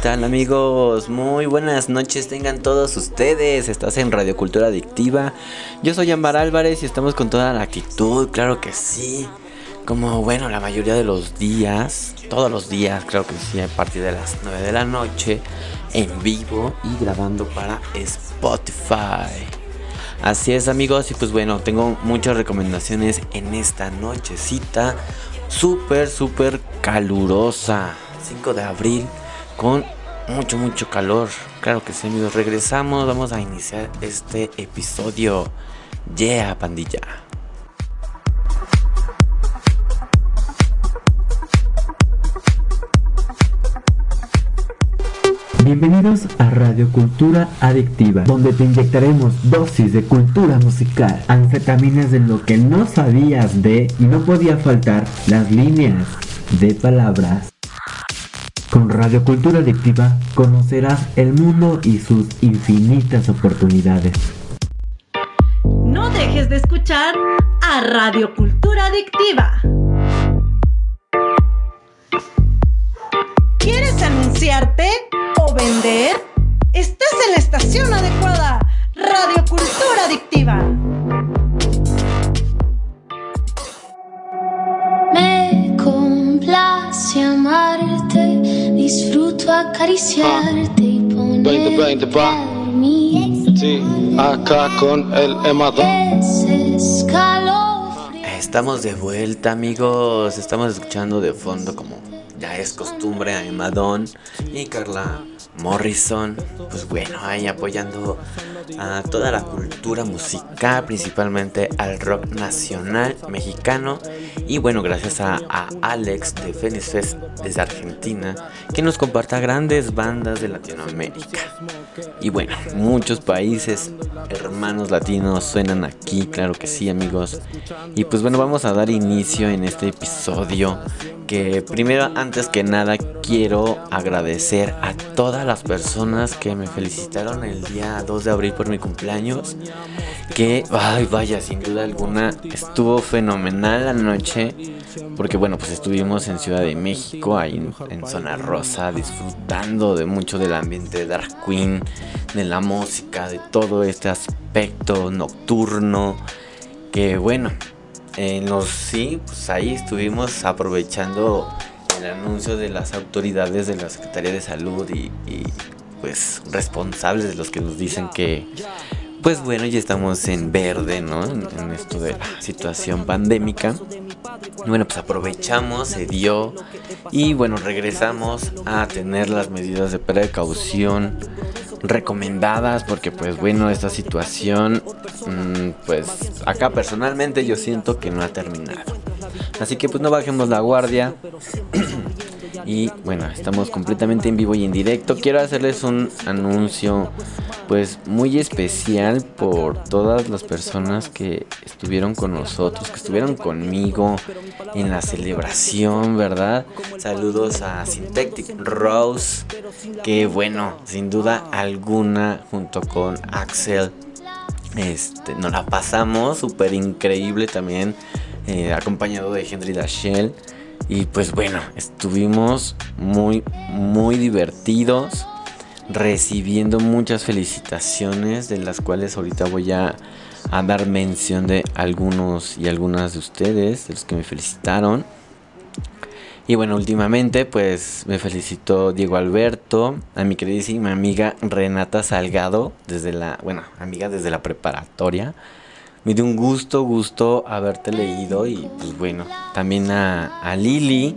Tal amigos? Muy buenas noches tengan todos ustedes. Estás en Radio Cultura Adictiva. Yo soy Ambar Álvarez y estamos con toda la actitud, claro que sí. Como bueno, la mayoría de los días, todos los días, creo que sí, a partir de las 9 de la noche, en vivo y grabando para Spotify. Así es amigos, y pues bueno, tengo muchas recomendaciones en esta nochecita súper, súper calurosa. 5 de abril con mucho, mucho calor. Claro que sí amigos, regresamos, vamos a iniciar este episodio. Yeah, pandilla. Bienvenidos a Radio Cultura Adictiva, donde te inyectaremos dosis de cultura musical, anfetaminas de lo que no sabías de y no podía faltar las líneas de palabras. Con Radio Cultura Adictiva conocerás el mundo y sus infinitas oportunidades. No dejes de escuchar a Radio Cultura Adictiva. ¿Quieres anunciarte o vender? Estás en la estación adecuada. Radio Cultura Adictiva. Me complace amarte, disfruto acariciarte y 20, 20, pa. mi Sí, acá con el emadón. escalofrío. Estamos de vuelta amigos, estamos escuchando de fondo como ya es costumbre a Emma Don y Carla Morrison, pues bueno, ahí apoyando a toda la cultura musical, principalmente al rock nacional mexicano y bueno, gracias a, Alex de Phoenix Fest desde Argentina, que nos comparta grandes bandas de Latinoamérica. Y bueno, muchos países hermanos latinos suenan aquí, claro que sí amigos. Y pues bueno, vamos a dar inicio en este episodio que primero antes que nada quiero agradecer a todas las personas que me felicitaron el día 2 de abril por mi cumpleaños. Que, ay vaya, sin duda alguna estuvo fenomenal la noche. Porque bueno, pues estuvimos en Ciudad de México, ahí en, en Zona Rosa, disfrutando de mucho del ambiente de Dark Queen, de la música, de todo este aspecto nocturno. Que bueno, en los sí, pues ahí estuvimos aprovechando el anuncio de las autoridades de la Secretaría de Salud y, pues responsables de los que nos dicen que pues bueno ya estamos en verde, ¿no? En, esto de la situación pandémica. Bueno, pues aprovechamos, se dio y bueno, regresamos a tener las medidas de precaución recomendadas porque pues bueno esta situación mmm, pues acá personalmente yo siento que no ha terminado así que pues no bajemos la guardia. Y bueno estamos completamente en vivo y en directo. Quiero hacerles un anuncio pues muy especial por todas las personas que estuvieron con nosotros que estuvieron conmigo en la celebración verdad saludos a Syntectic Rose que bueno sin duda alguna junto con Axel este, nos la pasamos súper increíble también, eh, acompañado de Henry Dashell. Y pues bueno, estuvimos muy, muy divertidos. recibiendo muchas felicitaciones de las cuales ahorita voy a, a dar mención de algunos y algunas de ustedes, de los que me felicitaron. Y bueno, últimamente pues me felicitó Diego Alberto, a mi queridísima amiga Renata Salgado, desde la, bueno, amiga desde la preparatoria. Me dio un gusto, gusto haberte leído y pues bueno, también a, a Lili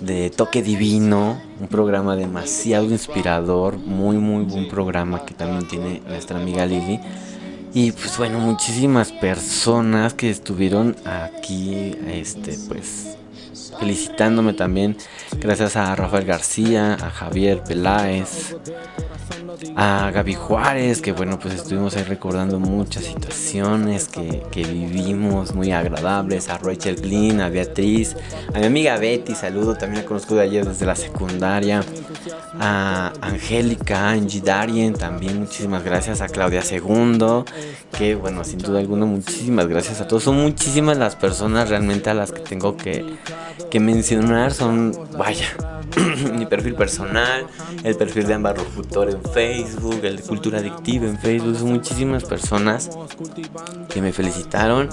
de Toque Divino, un programa demasiado inspirador, muy muy buen programa que también tiene nuestra amiga Lili. Y pues bueno, muchísimas personas que estuvieron aquí, este, pues felicitándome también. Gracias a Rafael García, a Javier Peláez, a Gaby Juárez, que bueno, pues estuvimos ahí recordando muchas situaciones que, que, vivimos muy agradables, a Rachel Glynn, a Beatriz, a mi amiga Betty, saludo, también la conozco de ayer desde la secundaria, a Angélica, Angie Darien, también muchísimas gracias a Claudia Segundo, que bueno, sin duda alguna, muchísimas gracias a todos, son muchísimas las personas realmente a las que tengo que, que mencionar, son, vaya, mi perfil personal, el perfil de Ámbar Futor en Facebook, el de Cultura Adictiva en Facebook, son muchísimas personas que me felicitaron.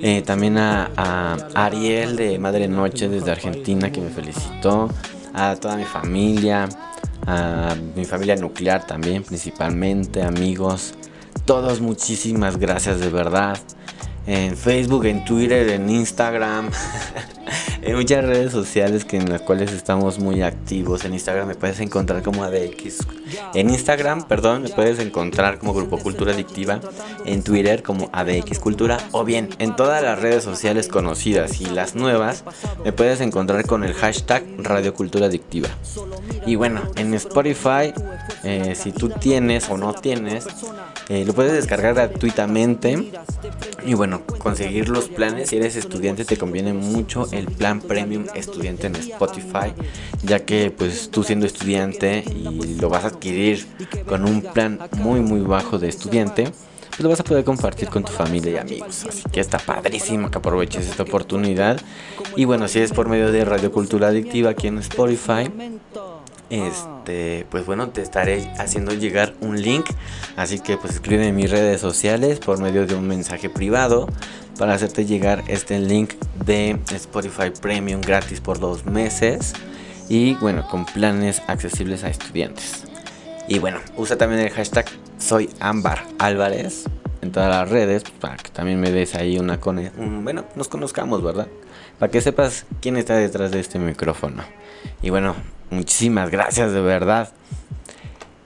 Eh, también a, a, Ariel de Madre Noche desde Argentina que me felicitó, a toda mi familia, a mi familia nuclear también principalmente, amigos, todos muchísimas gracias de verdad en Facebook, en Twitter, en Instagram, en muchas redes sociales que en las cuales estamos muy activos. En Instagram me puedes encontrar como ADX. En Instagram, perdón, me puedes encontrar como Grupo Cultura Adictiva. En Twitter como ADX Cultura. O bien en todas las redes sociales conocidas y las nuevas, me puedes encontrar con el hashtag Radio Cultura Adictiva. Y bueno, en Spotify, eh, si tú tienes o no tienes, eh, lo puedes descargar gratuitamente. Y bueno, conseguir los planes. Si eres estudiante, te conviene mucho el plan premium estudiante en Spotify. Ya que, pues tú siendo estudiante y lo vas a adquirir con un plan muy, muy bajo de estudiante, pues lo vas a poder compartir con tu familia y amigos. Así que está padrísimo que aproveches esta oportunidad. Y bueno, si es por medio de Radio Cultura Adictiva aquí en Spotify este, pues bueno, te estaré haciendo llegar un link. Así que pues escribe en mis redes sociales por medio de un mensaje privado para hacerte llegar este link de Spotify Premium gratis por dos meses. Y bueno, con planes accesibles a estudiantes. Y bueno, usa también el hashtag soy Ámbar Álvarez en todas las redes para que también me des ahí una con bueno, nos conozcamos, ¿verdad? Para que sepas quién está detrás de este micrófono. Y bueno, Muchísimas gracias de verdad.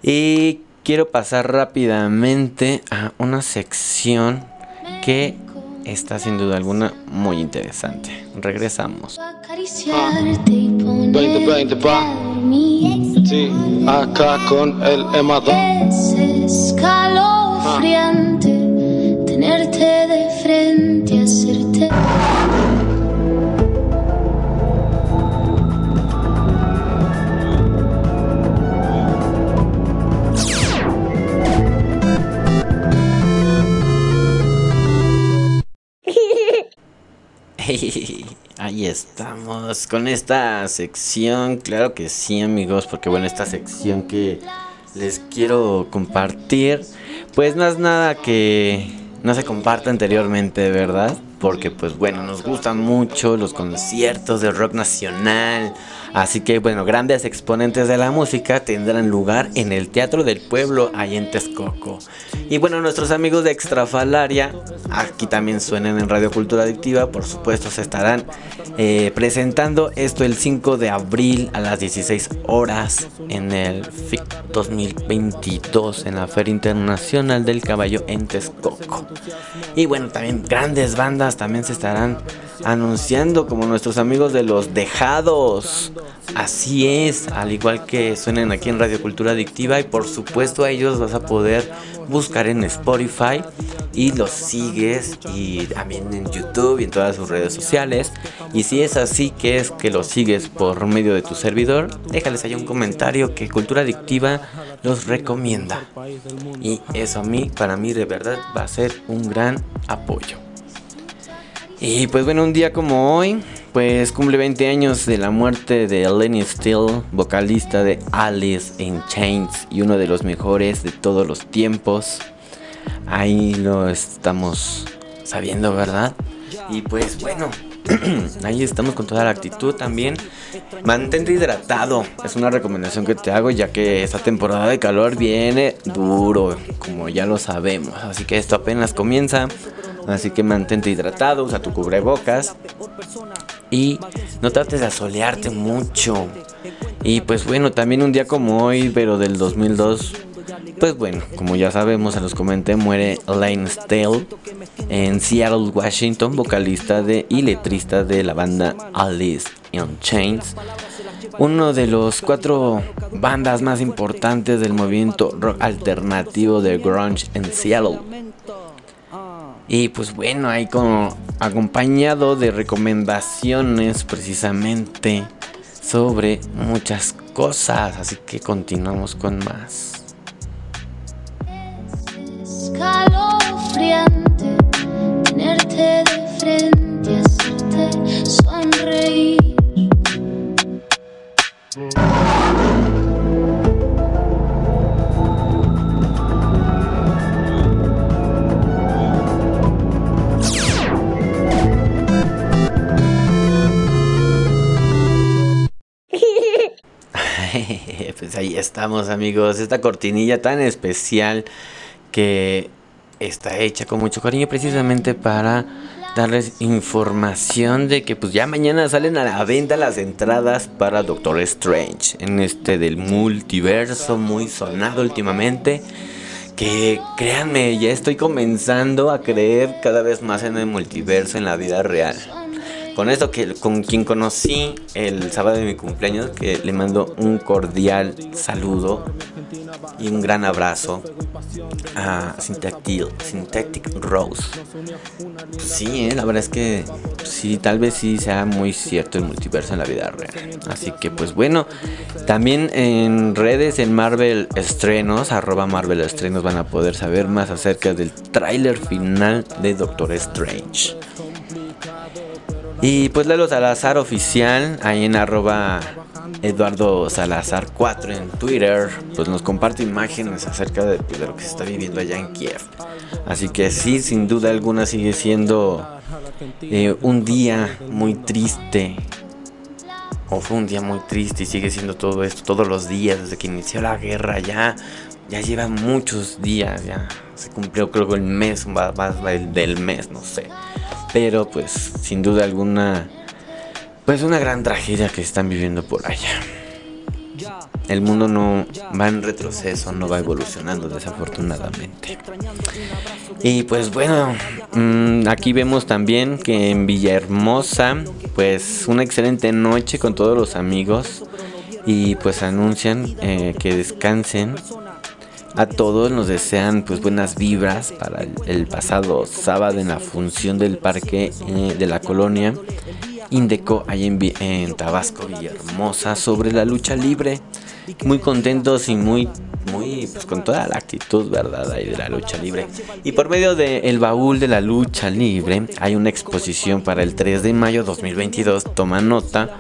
Y quiero pasar rápidamente a una sección que está sin duda alguna muy interesante. Regresamos. 2020 pa. Sí, acá con el. Es escalofriante tenerte de frente, Ahí estamos con esta sección, claro que sí amigos, porque bueno, esta sección que les quiero compartir, pues no es nada que no se comparta anteriormente, ¿verdad? Porque pues bueno, nos gustan mucho los conciertos de rock nacional, Así que bueno, grandes exponentes de la música tendrán lugar en el Teatro del Pueblo, ahí en Texcoco. Y bueno, nuestros amigos de Extrafalaria, aquí también suenan en Radio Cultura Adictiva, por supuesto se estarán eh, presentando esto el 5 de abril a las 16 horas en el FIC 2022 en la Feria Internacional del Caballo en Texcoco. Y bueno, también grandes bandas también se estarán anunciando como nuestros amigos de los dejados. Así es, al igual que suenan aquí en Radio Cultura Adictiva y por supuesto a ellos vas a poder buscar en Spotify y los sigues y también en YouTube y en todas sus redes sociales. Y si es así que es que los sigues por medio de tu servidor, déjales ahí un comentario que Cultura Adictiva los recomienda. Y eso a mí, para mí de verdad va a ser un gran apoyo. Y pues bueno, un día como hoy, pues cumple 20 años de la muerte de Lenny Steele, vocalista de Alice in Chains y uno de los mejores de todos los tiempos. Ahí lo estamos sabiendo, ¿verdad? Y pues bueno, ahí estamos con toda la actitud también. Mantente hidratado, es una recomendación que te hago ya que esta temporada de calor viene duro, como ya lo sabemos. Así que esto apenas comienza. Así que mantente hidratado, usa tu cubrebocas y no trates de asolearte mucho. Y pues bueno, también un día como hoy, pero del 2002, pues bueno, como ya sabemos, se los comenté, muere Lane Stale en Seattle, Washington, vocalista de y letrista de la banda Alice in Chains. Uno de los cuatro bandas más importantes del movimiento rock alternativo de grunge en Seattle. Y pues bueno, ahí como acompañado de recomendaciones precisamente sobre muchas cosas. Así que continuamos con más. Escalofriante tenerte de frente, hacerte sonreír. Pues ahí estamos amigos, esta cortinilla tan especial que está hecha con mucho cariño precisamente para darles información de que pues ya mañana salen a la venta las entradas para Doctor Strange en este del multiverso muy sonado últimamente que créanme ya estoy comenzando a creer cada vez más en el multiverso en la vida real con esto que con quien conocí el sábado de mi cumpleaños, que le mando un cordial saludo y un gran abrazo a Syntactic, Rose. Pues sí, eh, la verdad es que sí, tal vez sí sea muy cierto el multiverso en la vida real. Así que pues bueno, también en redes en Marvel Estrenos, arroba Marvel Estrenos van a poder saber más acerca del tráiler final de Doctor Strange. Y pues Lalo Salazar oficial, ahí en arroba Eduardo Salazar 4 en Twitter, pues nos comparte imágenes acerca de, lo que se está viviendo allá en Kiev. Así que sí, sin duda alguna sigue siendo eh, un día muy triste. O fue un día muy triste y sigue siendo todo esto todos los días desde que inició la guerra. Ya, ya lleva muchos días, ya se cumplió creo que el mes, más, más del mes, no sé. Pero pues sin duda alguna, pues una gran tragedia que están viviendo por allá. El mundo no va en retroceso, no va evolucionando desafortunadamente. Y pues bueno, mm, aquí vemos también que en Villahermosa, pues una excelente noche con todos los amigos. Y pues anuncian eh, que descansen a todos nos desean pues buenas vibras para el, pasado sábado en la función del parque eh, de la colonia Indeco ahí en, en Tabasco Villahermosa sobre la lucha libre. Muy contentos y muy muy pues con toda la actitud, ¿verdad? Ahí de la lucha libre. Y por medio del el baúl de la lucha libre hay una exposición para el 3 de mayo 2022, toma nota,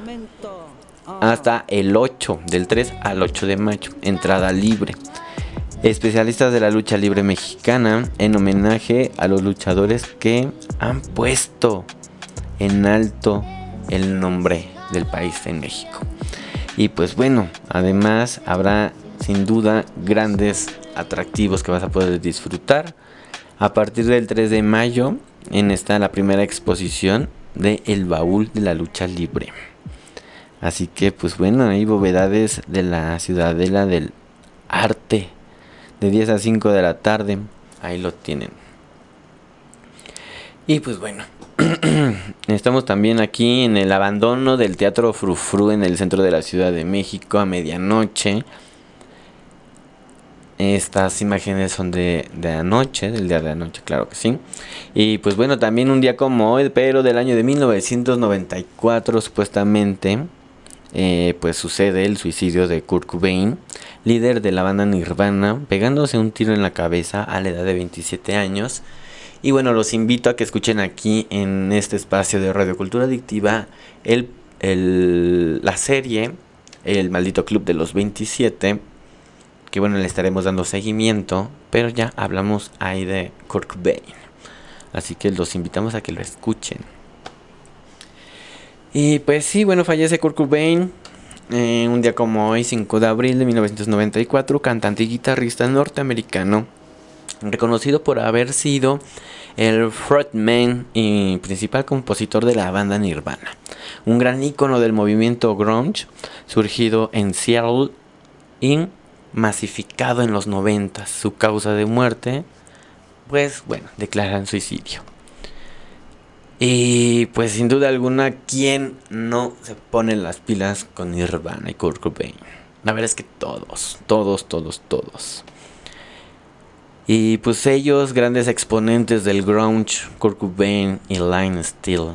hasta el 8, del 3 al 8 de mayo, entrada libre especialistas de la lucha libre mexicana en homenaje a los luchadores que han puesto en alto el nombre del país en México. Y pues bueno, además habrá sin duda grandes atractivos que vas a poder disfrutar. A partir del 3 de mayo en esta la primera exposición de El Baúl de la Lucha Libre. Así que pues bueno, hay bovedades de la ciudadela del arte de 10 a 5 de la tarde. Ahí lo tienen. Y pues bueno, estamos también aquí en el abandono del Teatro Frufru en el centro de la Ciudad de México a medianoche. Estas imágenes son de, de anoche, del día de anoche, claro que sí. Y pues bueno, también un día como hoy, pero del año de 1994 supuestamente, eh, pues sucede el suicidio de Kurt Cobain, líder de la banda Nirvana, pegándose un tiro en la cabeza a la edad de 27 años. Y bueno, los invito a que escuchen aquí en este espacio de Radio Cultura Adictiva el, la serie El Maldito Club de los 27. Que bueno, le estaremos dando seguimiento. Pero ya hablamos ahí de Kurt Cobain. Así que los invitamos a que lo escuchen. Y pues sí, bueno, fallece Kurt Cobain. Eh, un día como hoy, 5 de abril de 1994, cantante y guitarrista norteamericano, reconocido por haber sido el frontman y principal compositor de la banda Nirvana, un gran ícono del movimiento grunge, surgido en Seattle y masificado en los 90. Su causa de muerte, pues bueno, declaran suicidio. Y pues sin duda alguna, ¿quién no se pone las pilas con Nirvana y Kurt Cobain? La verdad es que todos, todos, todos, todos. Y pues ellos, grandes exponentes del grunge, Kurt Cobain y Line Steel.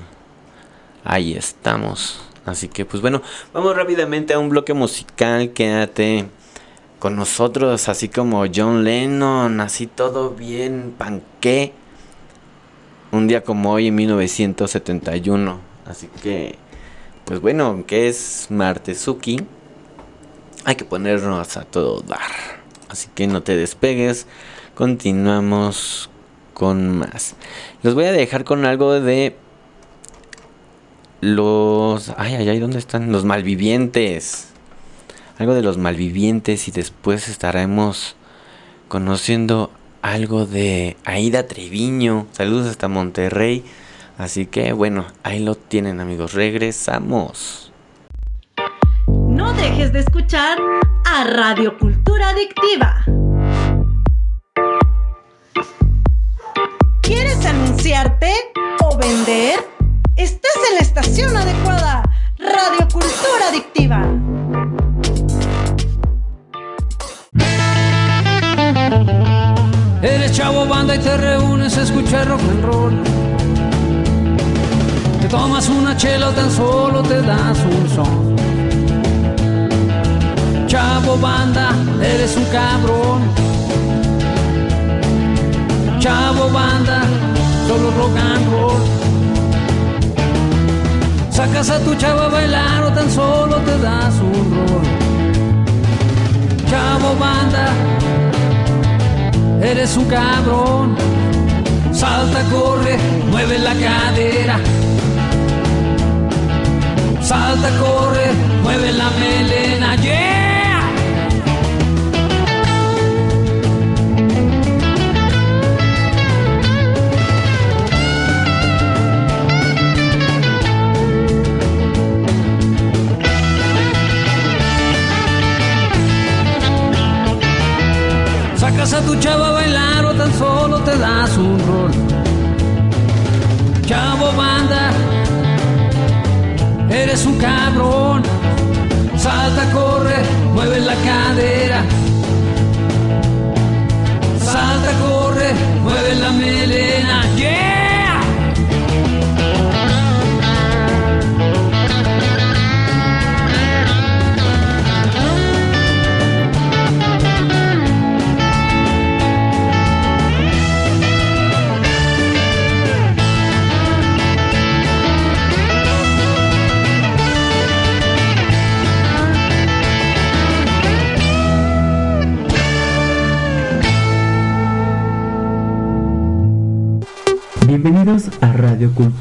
Ahí estamos. Así que pues bueno, vamos rápidamente a un bloque musical. Quédate con nosotros, así como John Lennon, así todo bien panqué. Un día como hoy en 1971. Así que, pues bueno, aunque es Martezuki, hay que ponernos a todo dar. Así que no te despegues continuamos con más. Los voy a dejar con algo de los... Ay, ay, ay, ¿dónde están? Los malvivientes. Algo de los malvivientes y después estaremos conociendo algo de Aida Treviño. Saludos hasta Monterrey. Así que bueno, ahí lo tienen amigos. Regresamos. No dejes de escuchar a Radio Cultura Adictiva. ¿Quieres anunciarte o vender? Estás en la estación adecuada. Radio Cultura Adictiva. Chavo banda y te reúnes a escuchar rock and roll. Te tomas una chela o tan solo te das un son. Chavo banda, eres un cabrón. Chavo banda, solo rock and roll. Sacas a tu chavo a bailar o tan solo te das un rol. Chavo banda, eres un cabrón. Salta, corre, mueve la cadera. Salta, corre, mueve la melena, yeah.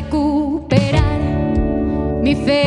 Recuperar mi fe.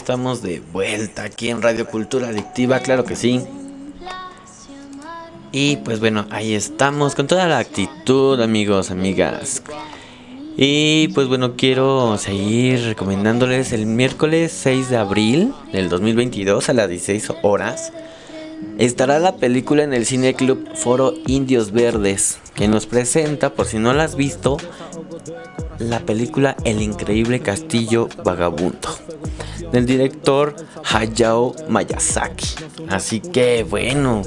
Estamos de vuelta aquí en Radio Cultura Adictiva, claro que sí. Y pues bueno, ahí estamos con toda la actitud, amigos, amigas. Y pues bueno, quiero seguir recomendándoles el miércoles 6 de abril del 2022 a las 16 horas. Estará la película en el Cine Club Foro Indios Verdes, que nos presenta, por si no la has visto, la película El increíble castillo vagabundo del director Hayao Miyazaki. Así que bueno,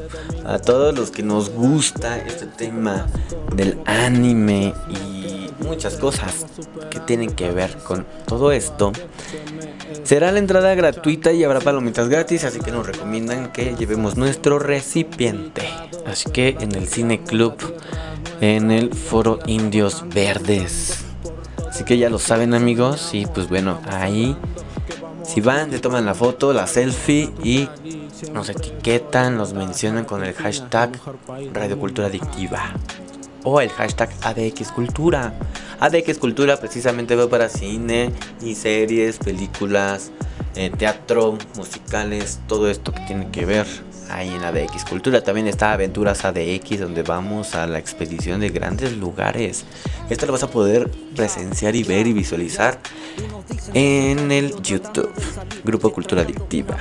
a todos los que nos gusta este tema del anime y muchas cosas que tienen que ver con todo esto, será la entrada gratuita y habrá palomitas gratis, así que nos recomiendan que llevemos nuestro recipiente. Así que en el Cine Club, en el Foro Indios Verdes. Así que ya lo saben amigos y pues bueno, ahí si van, se toman la foto, la selfie y nos etiquetan, nos mencionan con el hashtag Radio Cultura Adictiva o el hashtag ADX Cultura. ADX Cultura precisamente va para cine y series, películas, eh, teatro, musicales, todo esto que tiene que ver ahí en ADX Cultura. También está Aventuras ADX, donde vamos a la expedición de grandes lugares. Esto lo vas a poder presenciar y ver y visualizar en el YouTube, Grupo Cultura Adictiva.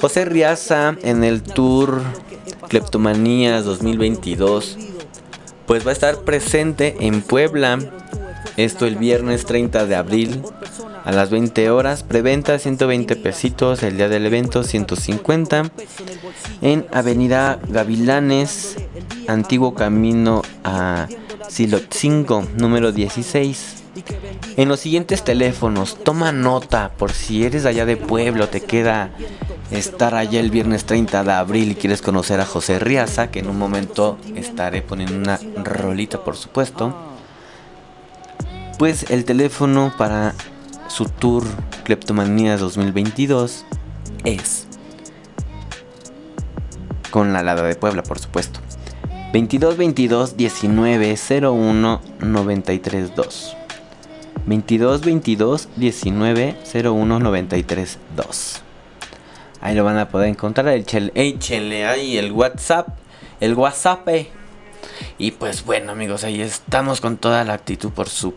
José Riaza en el tour Cleptomanías 2022, pues va a estar presente en Puebla. Esto el viernes 30 de abril a las 20 horas. Preventa 120 pesitos, el día del evento 150. En Avenida Gavilanes, antiguo camino a Silotzingo, número 16. En los siguientes teléfonos, toma nota por si eres allá de pueblo, te queda estar allá el viernes 30 de abril y quieres conocer a José Riaza, que en un momento estaré poniendo una rolita por supuesto. Pues el teléfono para su tour Kleptomanía 2022 es con la Lada de Puebla, por supuesto. 22 22 19 01 93 2. 22 22 19 01 93 2. Ahí lo van a poder encontrar. El chel, échenle ahí el WhatsApp. El WhatsApp. Y pues bueno, amigos, ahí estamos con toda la actitud por su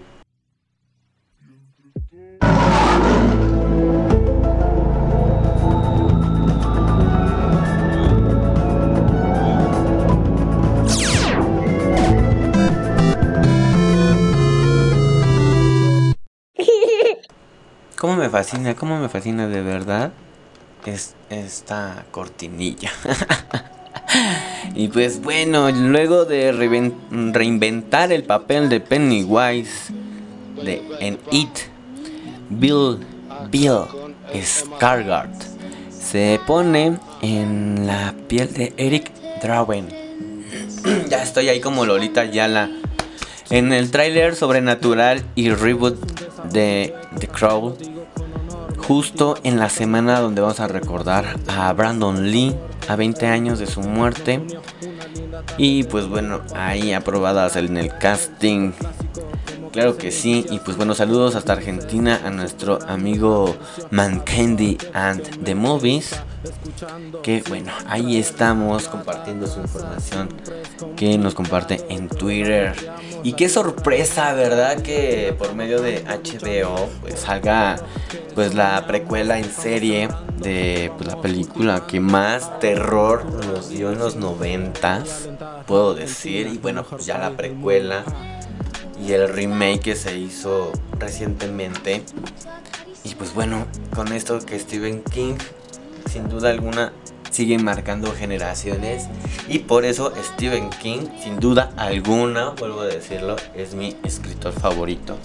¿Cómo me fascina? ¿Cómo me fascina de verdad? Es esta cortinilla. y pues bueno, luego de reinventar el papel de Pennywise de, en It, Bill, Bill se pone en la piel de Eric Drawen. ya estoy ahí como Lolita Yala. En el tráiler sobrenatural y reboot de The Crow, justo en la semana donde vamos a recordar a Brandon Lee a 20 años de su muerte. Y pues bueno, ahí aprobadas en el casting. Claro que sí, y pues bueno, saludos hasta Argentina a nuestro amigo Man Candy and the Movies. Que bueno, ahí estamos compartiendo su información que nos comparte en Twitter. Y qué sorpresa, ¿verdad? Que por medio de HBO pues salga pues la precuela en serie de pues, la película que más terror nos dio en los noventas, puedo decir. Y bueno, pues ya la precuela y el remake que se hizo recientemente. Y pues bueno, con esto que Stephen King sin duda alguna sigue marcando generaciones y por eso Stephen King sin duda alguna, vuelvo a decirlo, es mi escritor favorito.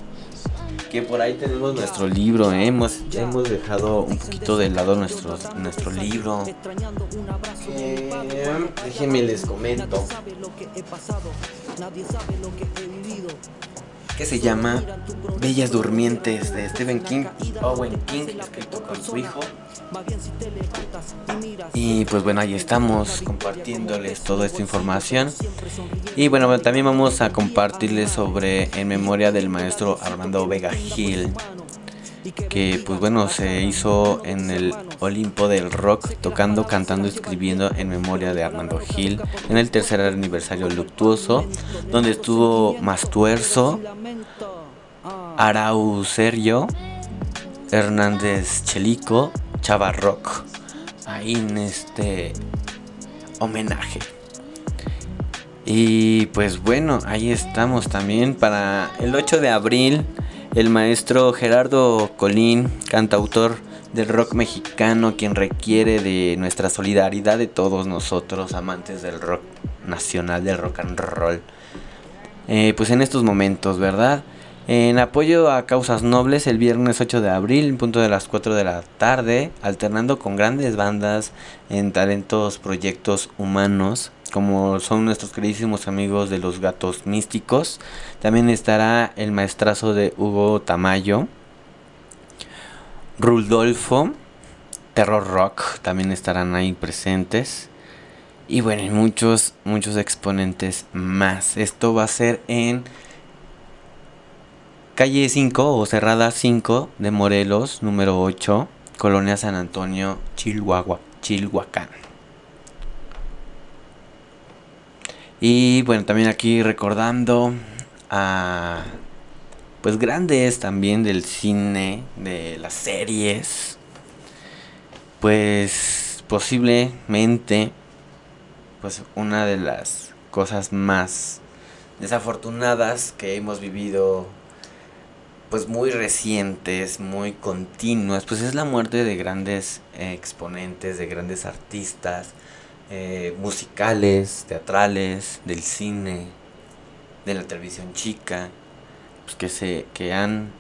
que por ahí tenemos nuestro libro, ¿eh? hemos, hemos dejado un poquito de lado nuestro, nuestro libro. déjenme les comento. Que se llama Bellas Durmientes de Stephen King Owen King, escrito con su hijo. Y pues bueno, ahí estamos compartiéndoles toda esta información. Y bueno, también vamos a compartirles sobre En memoria del maestro Armando Vega Gil. Que pues bueno, se hizo en el Olimpo del Rock, tocando, cantando, escribiendo en memoria de Armando Gil, en el tercer aniversario luctuoso, donde estuvo Mastuerzo, Arau Sergio, Hernández Chelico, Chava Rock ahí en este homenaje. Y pues bueno, ahí estamos también para el 8 de abril. El maestro Gerardo Colín, cantautor del rock mexicano, quien requiere de nuestra solidaridad de todos nosotros, amantes del rock nacional, del rock and roll. Eh, pues en estos momentos, ¿verdad? En apoyo a causas nobles, el viernes 8 de abril, punto de las 4 de la tarde, alternando con grandes bandas en talentos proyectos humanos, como son nuestros queridísimos amigos de los gatos místicos. También estará el maestrazo de Hugo Tamayo, Rudolfo, Terror Rock, también estarán ahí presentes. Y bueno, muchos, muchos exponentes más. Esto va a ser en Calle 5 o Cerrada 5 de Morelos, número 8, Colonia San Antonio, Chilhuacán. Y bueno, también aquí recordando a pues grandes también del cine, de las series. Pues posiblemente pues una de las cosas más desafortunadas que hemos vivido pues muy recientes, muy continuas, pues es la muerte de grandes eh, exponentes, de grandes artistas, eh, musicales, teatrales, del cine, de la televisión chica, pues que se, que han,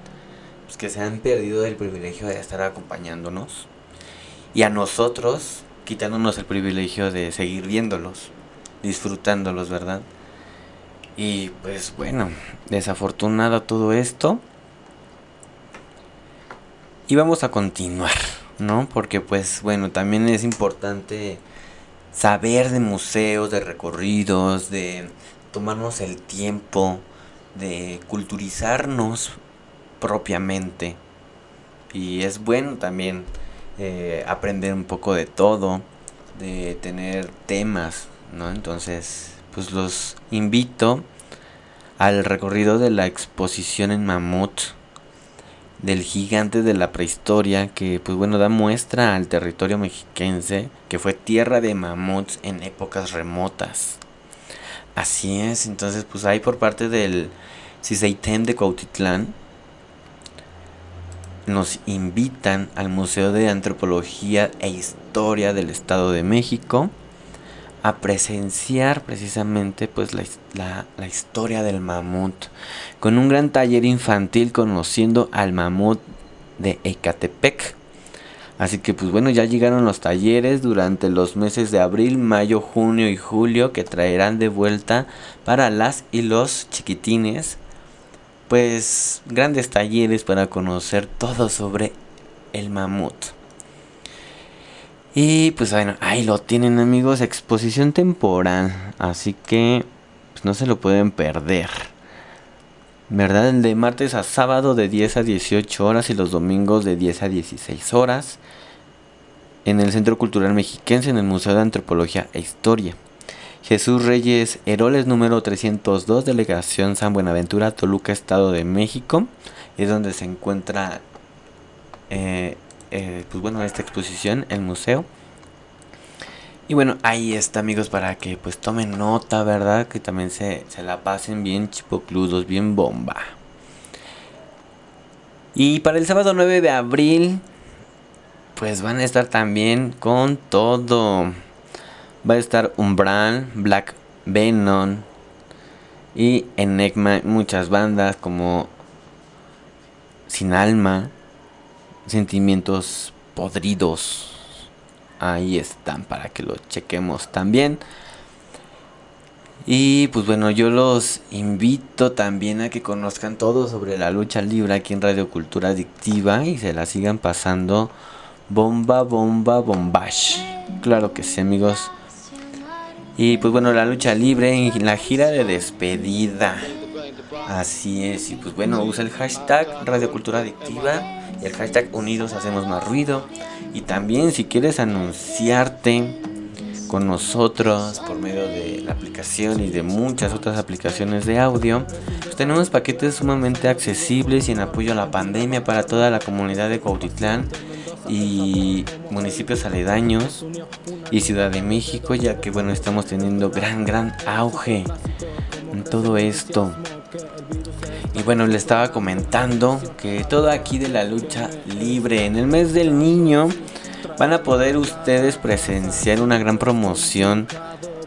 pues que se han perdido el privilegio de estar acompañándonos y a nosotros quitándonos el privilegio de seguir viéndolos, disfrutándolos, ¿verdad? Y pues bueno, desafortunado todo esto. Y vamos a continuar, ¿no? Porque pues bueno, también es importante saber de museos, de recorridos, de tomarnos el tiempo, de culturizarnos propiamente. Y es bueno también eh, aprender un poco de todo, de tener temas, ¿no? Entonces, pues los invito al recorrido de la exposición en Mamut del gigante de la prehistoria que pues bueno da muestra al territorio mexiquense que fue tierra de mamuts en épocas remotas. Así es, entonces pues ahí por parte del CISEITEM de Cuautitlán nos invitan al Museo de Antropología e Historia del Estado de México a presenciar precisamente pues la, la, historia del mamut con un gran taller infantil conociendo al mamut de Ecatepec. Así que pues bueno, ya llegaron los talleres durante los meses de abril, mayo, junio y julio que traerán de vuelta para las y los chiquitines pues grandes talleres para conocer todo sobre el mamut. Y pues bueno, ahí lo tienen amigos, exposición temporal. Así que pues, no se lo pueden perder. ¿Verdad? El de martes a sábado de 10 a 18 horas y los domingos de 10 a 16 horas. En el Centro Cultural Mexiquense, en el Museo de Antropología e Historia. Jesús Reyes Heroles número 302, Delegación San Buenaventura, Toluca, Estado de México. Es donde se encuentra eh, eh, pues bueno, esta exposición, el museo. Y bueno, ahí está amigos para que pues tomen nota, ¿verdad? Que también se, se la pasen bien chipocludos, bien bomba. Y para el sábado 9 de abril, pues van a estar también con todo. Va a estar Umbral, Black Venom y Enigma, muchas bandas como sin alma, sentimientos podridos. Ahí están para que lo chequemos también. Y pues bueno, yo los invito también a que conozcan todo sobre la lucha libre aquí en Radio Cultura Adictiva y se la sigan pasando bomba, bomba, bombash. Claro que sí, amigos. Y pues bueno, la lucha libre en la gira de despedida. Así es, y pues bueno, usa el hashtag Radio Cultura Adictiva y el hashtag Unidos Hacemos Más Ruido. Y también si quieres anunciarte con nosotros por medio de la aplicación y de muchas otras aplicaciones de audio, pues tenemos paquetes sumamente accesibles y en apoyo a la pandemia para toda la comunidad de Cuautitlán y municipios aledaños y Ciudad de México, ya que bueno, estamos teniendo gran, gran auge en todo esto. Y bueno, le estaba comentando que todo aquí de la lucha libre en el mes del niño van a poder ustedes presenciar una gran promoción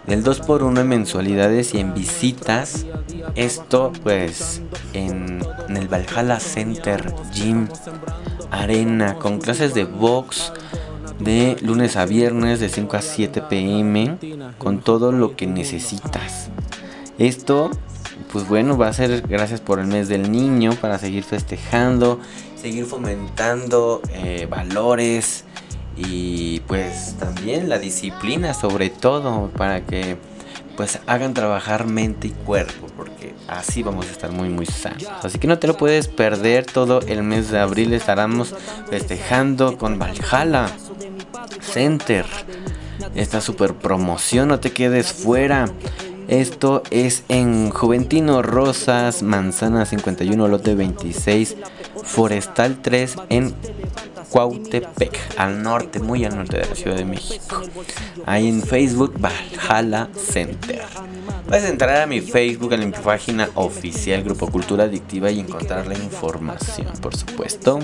del 2x1 en mensualidades y en visitas. Esto pues en, en el Valhalla Center Gym Arena con clases de box de lunes a viernes de 5 a 7 pm con todo lo que necesitas. Esto pues bueno, va a ser gracias por el mes del niño para seguir festejando, seguir fomentando eh, valores y pues también la disciplina sobre todo para que pues hagan trabajar mente y cuerpo porque así vamos a estar muy muy sanos. Así que no te lo puedes perder todo el mes de abril estaremos festejando con Valhalla Center. Esta super promoción no te quedes fuera esto es en Juventino Rosas, Manzana 51, lote 26, Forestal 3 en Cuautepec, al norte, muy al norte de la Ciudad de México. Ahí en Facebook, Valhalla Center. Puedes entrar a mi Facebook, a mi página oficial Grupo Cultura Adictiva y encontrar la información, por supuesto.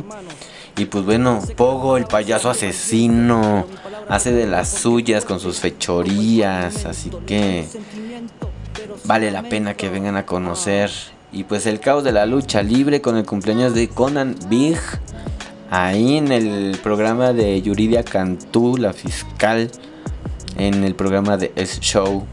Y pues bueno, Pogo, el payaso asesino, hace de las suyas con sus fechorías, así que vale la pena que vengan a conocer. Y pues el caos de la lucha libre con el cumpleaños de Conan Big. Ahí en el programa de Yuridia Cantú, la fiscal. En el programa de S Show.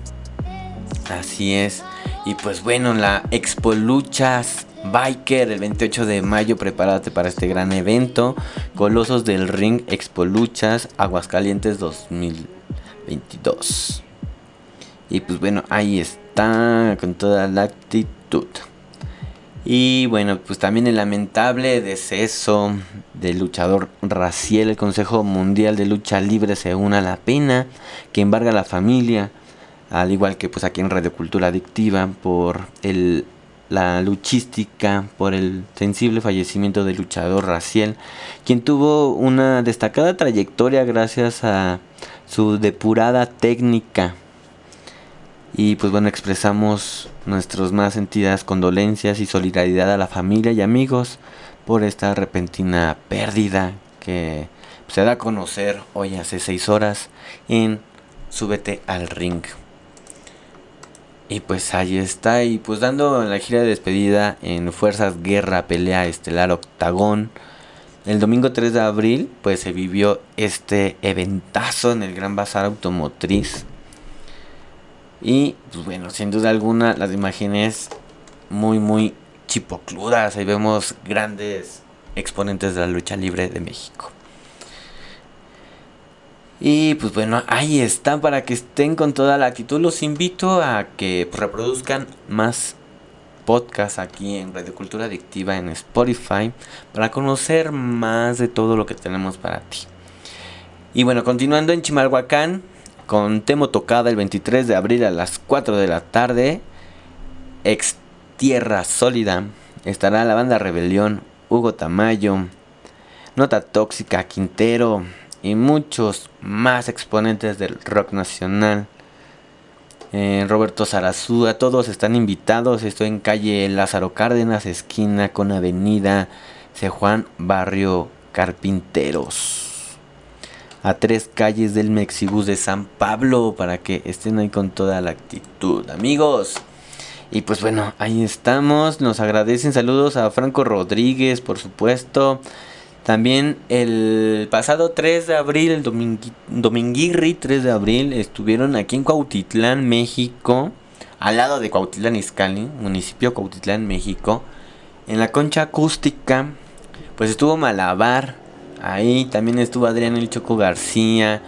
Así es. Y pues bueno, la Expo Luchas Biker el 28 de mayo. Prepárate para este gran evento. Colosos del Ring Expo Luchas Aguascalientes 2022. Y pues bueno, ahí está con toda la actitud. Y bueno, pues también el lamentable deceso del luchador Raciel. El Consejo Mundial de Lucha Libre se une a la pena que embarga a la familia. Al igual que pues aquí en Radio Cultura Adictiva por el, la luchística, por el sensible fallecimiento del luchador Raciel. Quien tuvo una destacada trayectoria gracias a su depurada técnica y pues bueno, expresamos nuestras más sentidas condolencias y solidaridad a la familia y amigos por esta repentina pérdida que se da a conocer hoy hace 6 horas en Súbete al Ring. Y pues ahí está, y pues dando la gira de despedida en Fuerzas Guerra Pelea Estelar Octagón. El domingo 3 de abril pues se vivió este eventazo en el Gran Bazar Automotriz y pues bueno, sin duda alguna las imágenes muy muy chipocludas. Ahí vemos grandes exponentes de la lucha libre de México. Y pues bueno, ahí están para que estén con toda la actitud. Los invito a que reproduzcan más podcasts aquí en Radio Cultura Adictiva en Spotify para conocer más de todo lo que tenemos para ti. Y bueno, continuando en Chimalhuacán, con Temo Tocada el 23 de abril a las 4 de la tarde. Ex Tierra Sólida. Estará la banda Rebelión, Hugo Tamayo, Nota Tóxica, Quintero y muchos más exponentes del rock nacional. Eh, Roberto Sarazúa, todos están invitados. Estoy en calle Lázaro Cárdenas, esquina con avenida C. Juan, barrio Carpinteros a tres calles del Mexibus de San Pablo para que estén ahí con toda la actitud, amigos. Y pues bueno, ahí estamos. Nos agradecen saludos a Franco Rodríguez, por supuesto. También el pasado 3 de abril, el Dominguirri 3 de abril, estuvieron aquí en Cuautitlán, México, al lado de Cuautitlán Izcalli, municipio Cuautitlán, México. En la concha acústica, pues estuvo Malabar, ahí también estuvo Adrián El Choco García,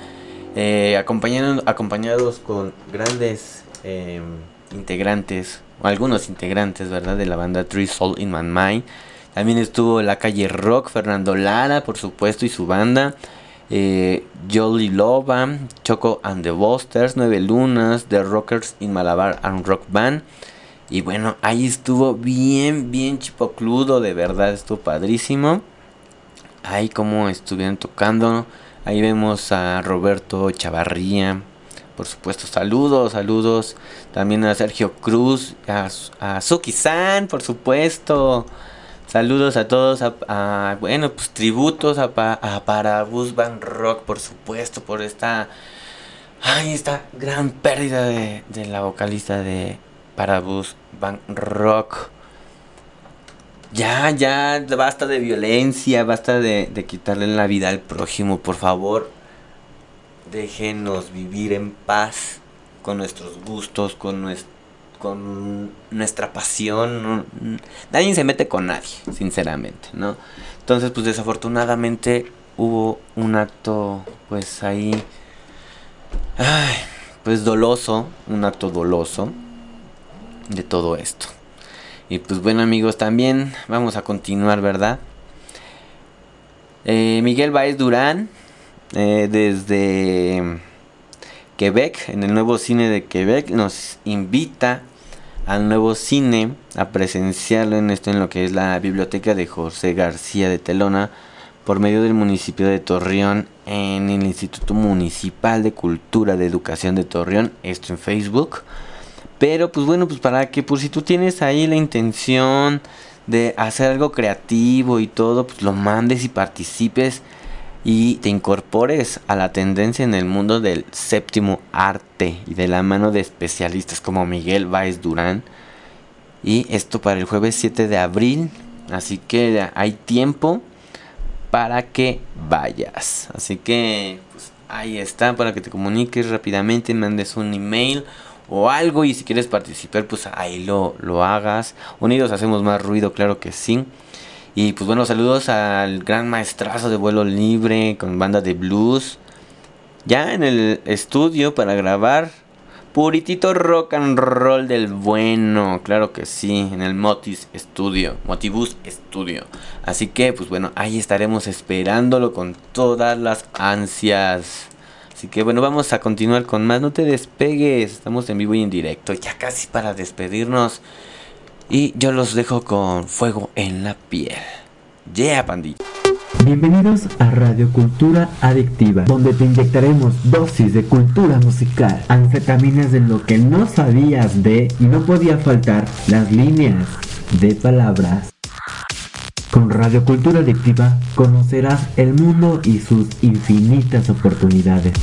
eh, acompañados con grandes em, integrantes, algunos integrantes, ¿verdad? De la banda Three Soul in My Mind. También estuvo la calle Rock, Fernando Lara, por supuesto, y su banda. Eh, Jolly Loba, Choco and the Busters, Nueve Lunas, The Rockers in Malabar and Rock Band. Y bueno, ahí estuvo bien, bien chipocludo, de verdad, estuvo padrísimo. Ahí como estuvieron tocando. Ahí vemos a Roberto Chavarría. Por supuesto, saludos, saludos. También a Sergio Cruz, a, a Suki San, por supuesto. Saludos a todos, a, bueno, pues tributos a, a Van Rock, por supuesto, por esta, esta gran pérdida de, de la vocalista de Parabus Van Rock. Ya, ya, basta de violencia, basta de, de quitarle la vida al prójimo, por favor. Déjenos vivir en paz con nuestros gustos, con nuestro con nuestra pasión. nadie se mete con nadie, sinceramente, ¿no? Entonces, pues desafortunadamente hubo un acto, pues ahí, ay, pues doloso, un acto doloso de todo esto. Y pues bueno amigos, también vamos a continuar, ¿verdad? Eh, Miguel Baez Durán, eh, desde Quebec, en el nuevo cine de Quebec, nos invita al nuevo cine a presenciarlo en esto en lo que es la biblioteca de José García de Telona por medio del municipio de Torreón en el Instituto Municipal de Cultura de Educación de Torreón, esto en Facebook. Pero pues bueno, pues para que pues si tú tienes ahí la intención de hacer algo creativo y todo, pues lo mandes y participes y te incorpores a la tendencia en el mundo del séptimo arte y de la mano de especialistas como Miguel Báez Durán. Y esto para el jueves 7 de abril. Así que hay tiempo para que vayas. Así que pues, ahí está para que te comuniques rápidamente, mandes un email o algo y si quieres participar pues ahí lo, lo hagas. Unidos hacemos más ruido, claro que sí. Y pues bueno, saludos al gran maestrazo de vuelo libre con banda de blues. Ya en el estudio para grabar puritito rock and roll del bueno, claro que sí, en el Motis Studio, Motibus Studio. Así que pues bueno, ahí estaremos esperándolo con todas las ansias. Así que bueno, vamos a continuar con más. No te despegues, estamos en vivo y en directo, ya casi para despedirnos. Y yo los dejo con fuego en la piel. Yeah, pandilla. Bienvenidos a Radio Cultura Adictiva, donde te inyectaremos dosis de cultura musical, anfetaminas de lo que no sabías de y no podía faltar las líneas de palabras. Con Radio Cultura Adictiva conocerás el mundo y sus infinitas oportunidades.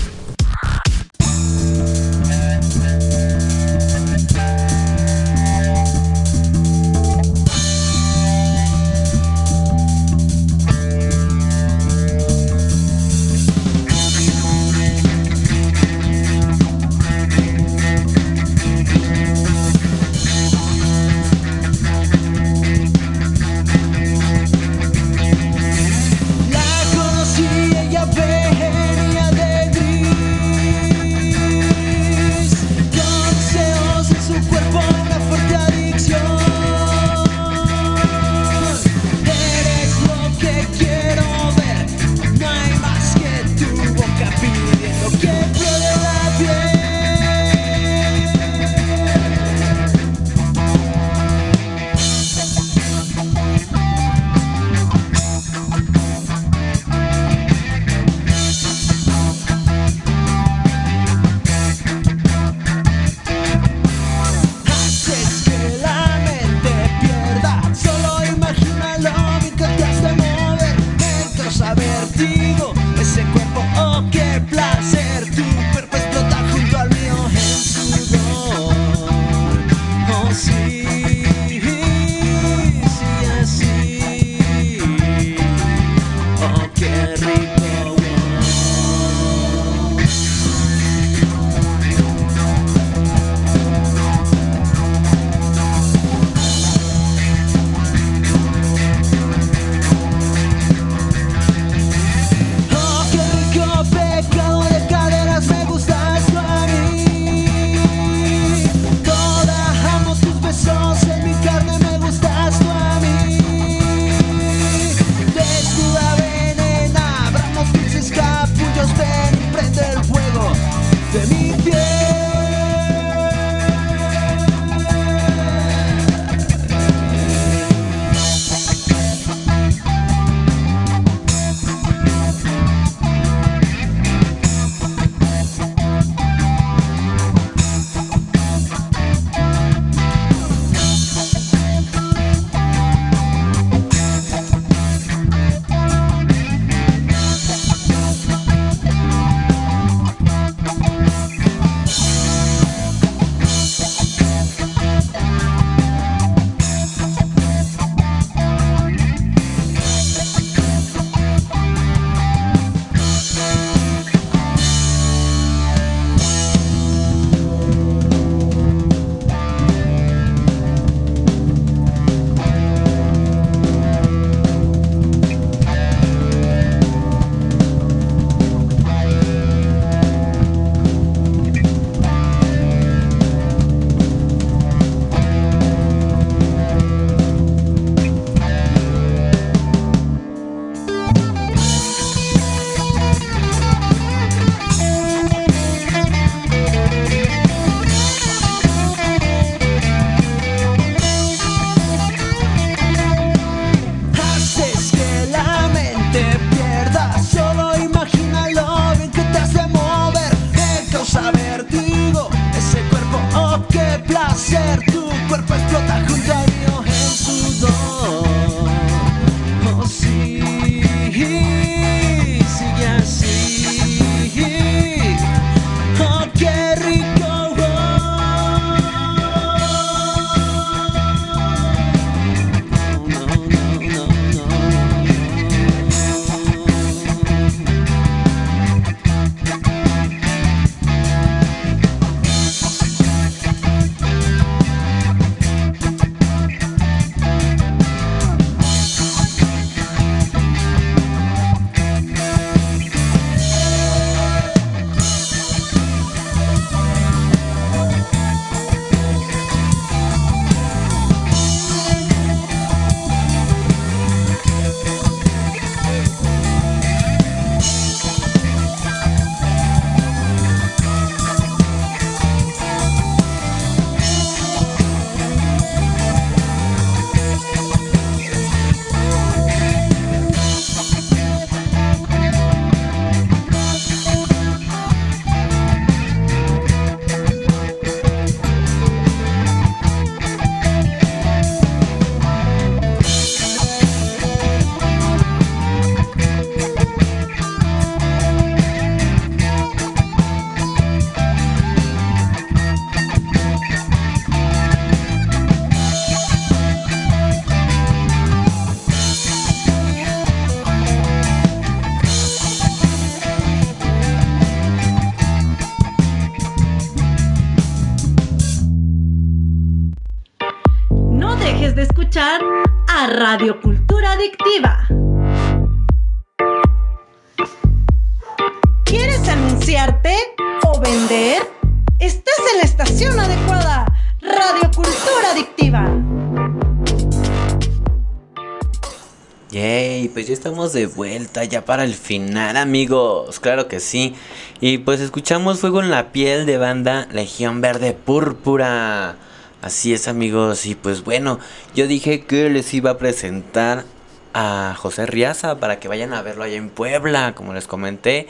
Yay, pues ya estamos de vuelta ya para el final, amigos. Claro que sí. Y pues escuchamos Fuego en la piel de banda Legión Verde Púrpura. Así es, amigos. Y pues bueno, yo dije que les iba a presentar a José Riaza para que vayan a verlo allá en Puebla, como les comenté.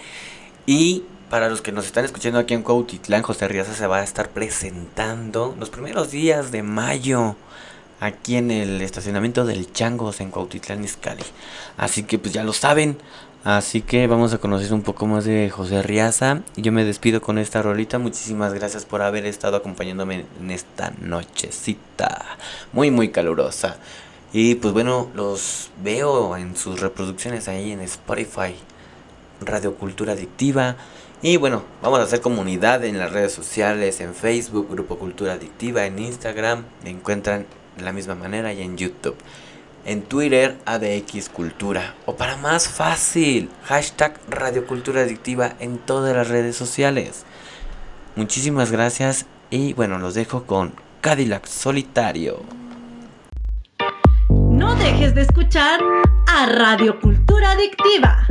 Y para los que nos están escuchando aquí en Cuautitlán, José Riaza se va a estar presentando los primeros días de mayo aquí en el estacionamiento del Changos en Cuautitlán Izcalli. Así que pues ya lo saben. Así que vamos a conocer un poco más de José Riaza. Yo me despido con esta rolita. Muchísimas gracias por haber estado acompañándome en esta nochecita. Muy muy calurosa. Y pues bueno, los veo en sus reproducciones ahí en Spotify. Radio Cultura Adictiva. Y bueno, vamos a hacer comunidad en las redes sociales, en Facebook, Grupo Cultura Adictiva, en Instagram, me encuentran de la misma manera y en YouTube. En Twitter, ADX Cultura. O para más fácil, hashtag Radio Cultura Adictiva en todas las redes sociales. Muchísimas gracias y bueno, los dejo con Cadillac Solitario. No dejes de escuchar a Radio Cultura Adictiva.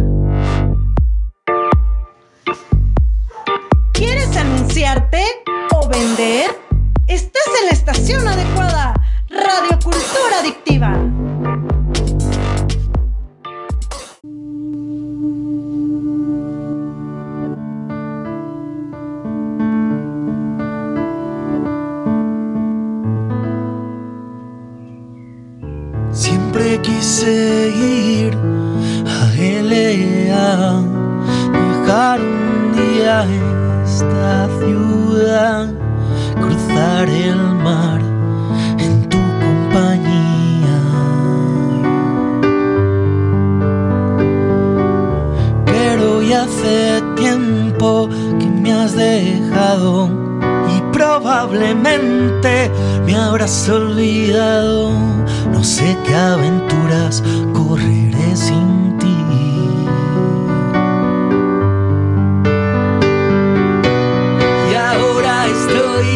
¿Quieres anunciarte o vender? Estás en la estación adecuada. Radio Cultura Adictiva. Siempre quise ir a LA, dejar un día esta ciudad, cruzar el mar tiempo que me has dejado y probablemente me habrás olvidado. No sé qué aventuras correré sin ti. Y ahora estoy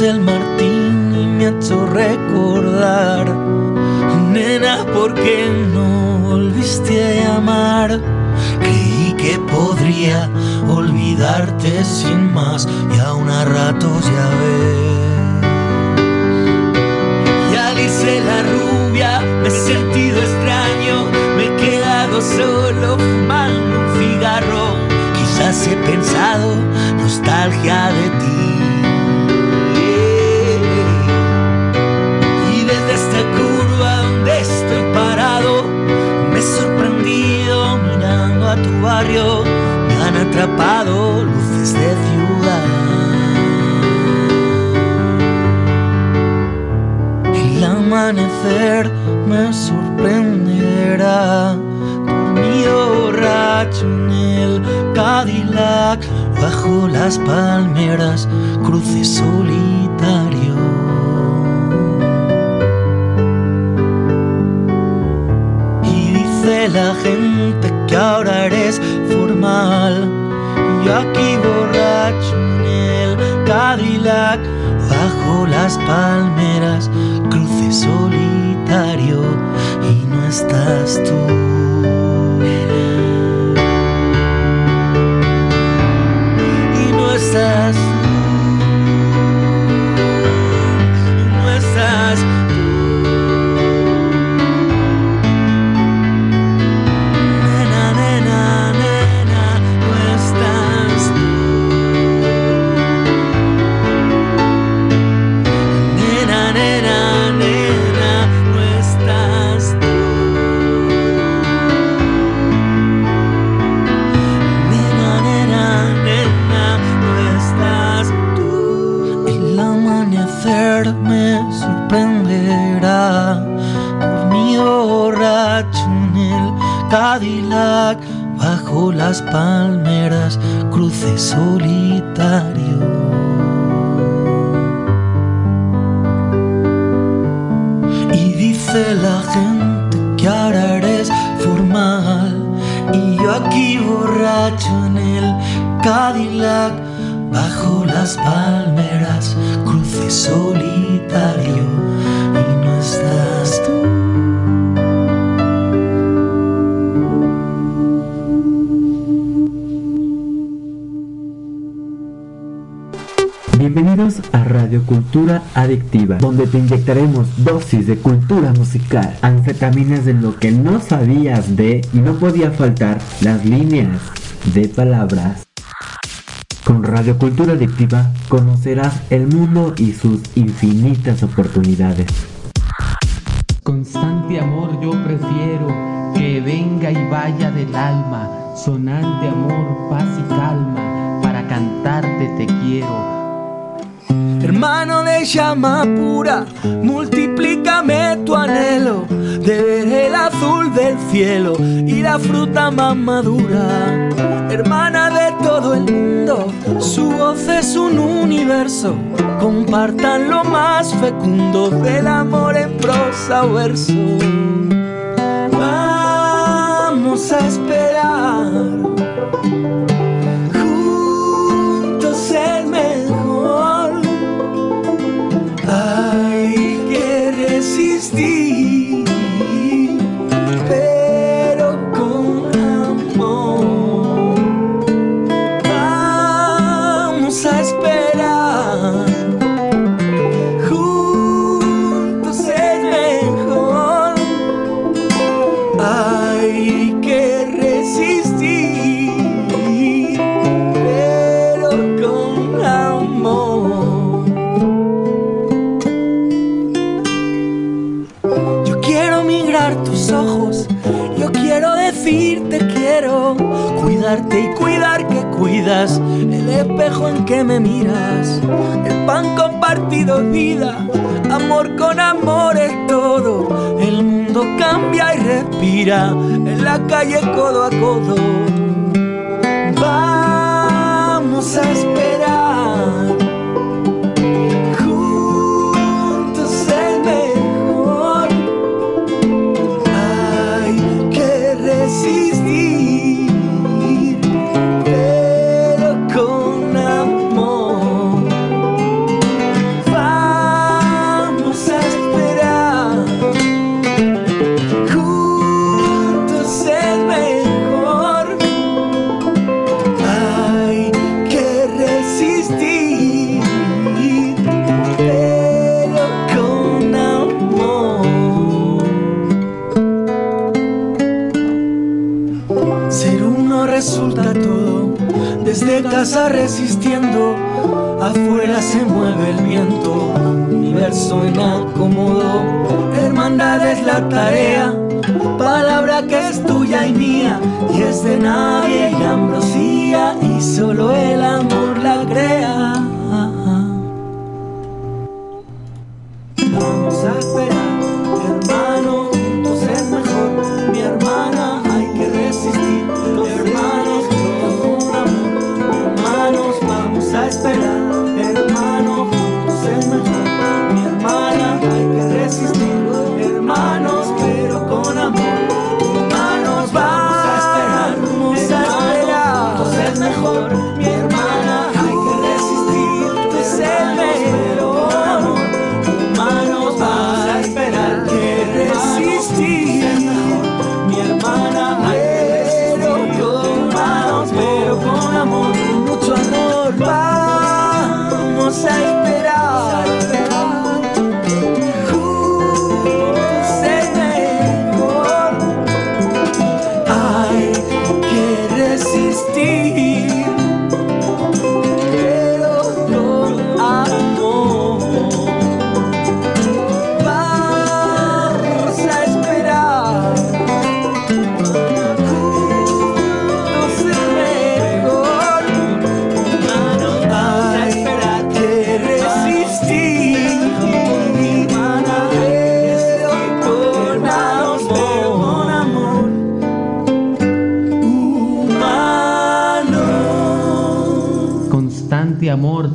el atrás. Quizás me ha hecho recordar. Nena, ¿por qué no volviste a llamar? Creí que podría olvidarte sin más y a ratos ya ves. Y Alice la rubia, me he sentido extraño, me he quedado solo fumando un cigarro. Quizás he pensado nostalgia de ti. Me han atrapado luces de ciudad. El amanecer me sorprenderá. Dormido borracho en el Cadillac, bajo las palmeras, cruce solitario. La gente que ahora eres Y yo aquí borracho en el Cadillac, bajo las palmeras, cruce solitario. Y no estás tú. Y no estás las palmeras, cruce solitario. Y dice la gente que ahora eres formal. Y yo aquí borracho en el Cadillac, bajo las palmeras, cruce solitario. Bienvenidos a Radio Cultura Adictiva, donde te inyectaremos dosis de cultura musical, anfetaminas de lo que no sabías de y no podía faltar las líneas de palabras. Con Radio Cultura Adictiva conocerás el mundo y sus infinitas oportunidades. Constante amor yo prefiero que venga y vaya del alma, sonante amor, paz y calma, para cantarte te quiero. Hermano de llama pura, multiplícame tu anhelo de ver el azul del cielo y la fruta más madura. Hermana de todo el mundo, su voz es un universo. Compartan lo más fecundo del amor en prosa o verso. Vamos a esperar cuidar que cuidas, el espejo en que me miras, el pan compartido es vida, amor con amor es todo, el mundo cambia y respira, en la calle codo a codo. Vamos a esperar. resistiendo, afuera se mueve el viento, universo en acomodo, hermandad es la tarea, palabra que es tuya y mía, y es de nadie y ambrosía, y solo el amor la crea.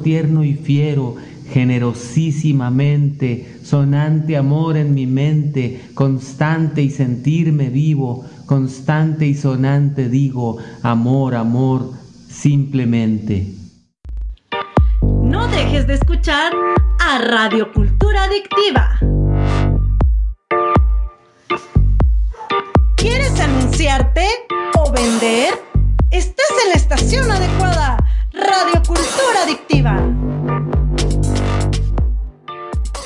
Tierno y fiero, generosísimamente, sonante amor en mi mente, constante y sentirme vivo, constante y sonante digo, amor, amor, simplemente. No dejes de escuchar a Radio Cultura Adictiva. ¿Quieres anunciarte o vender? 吧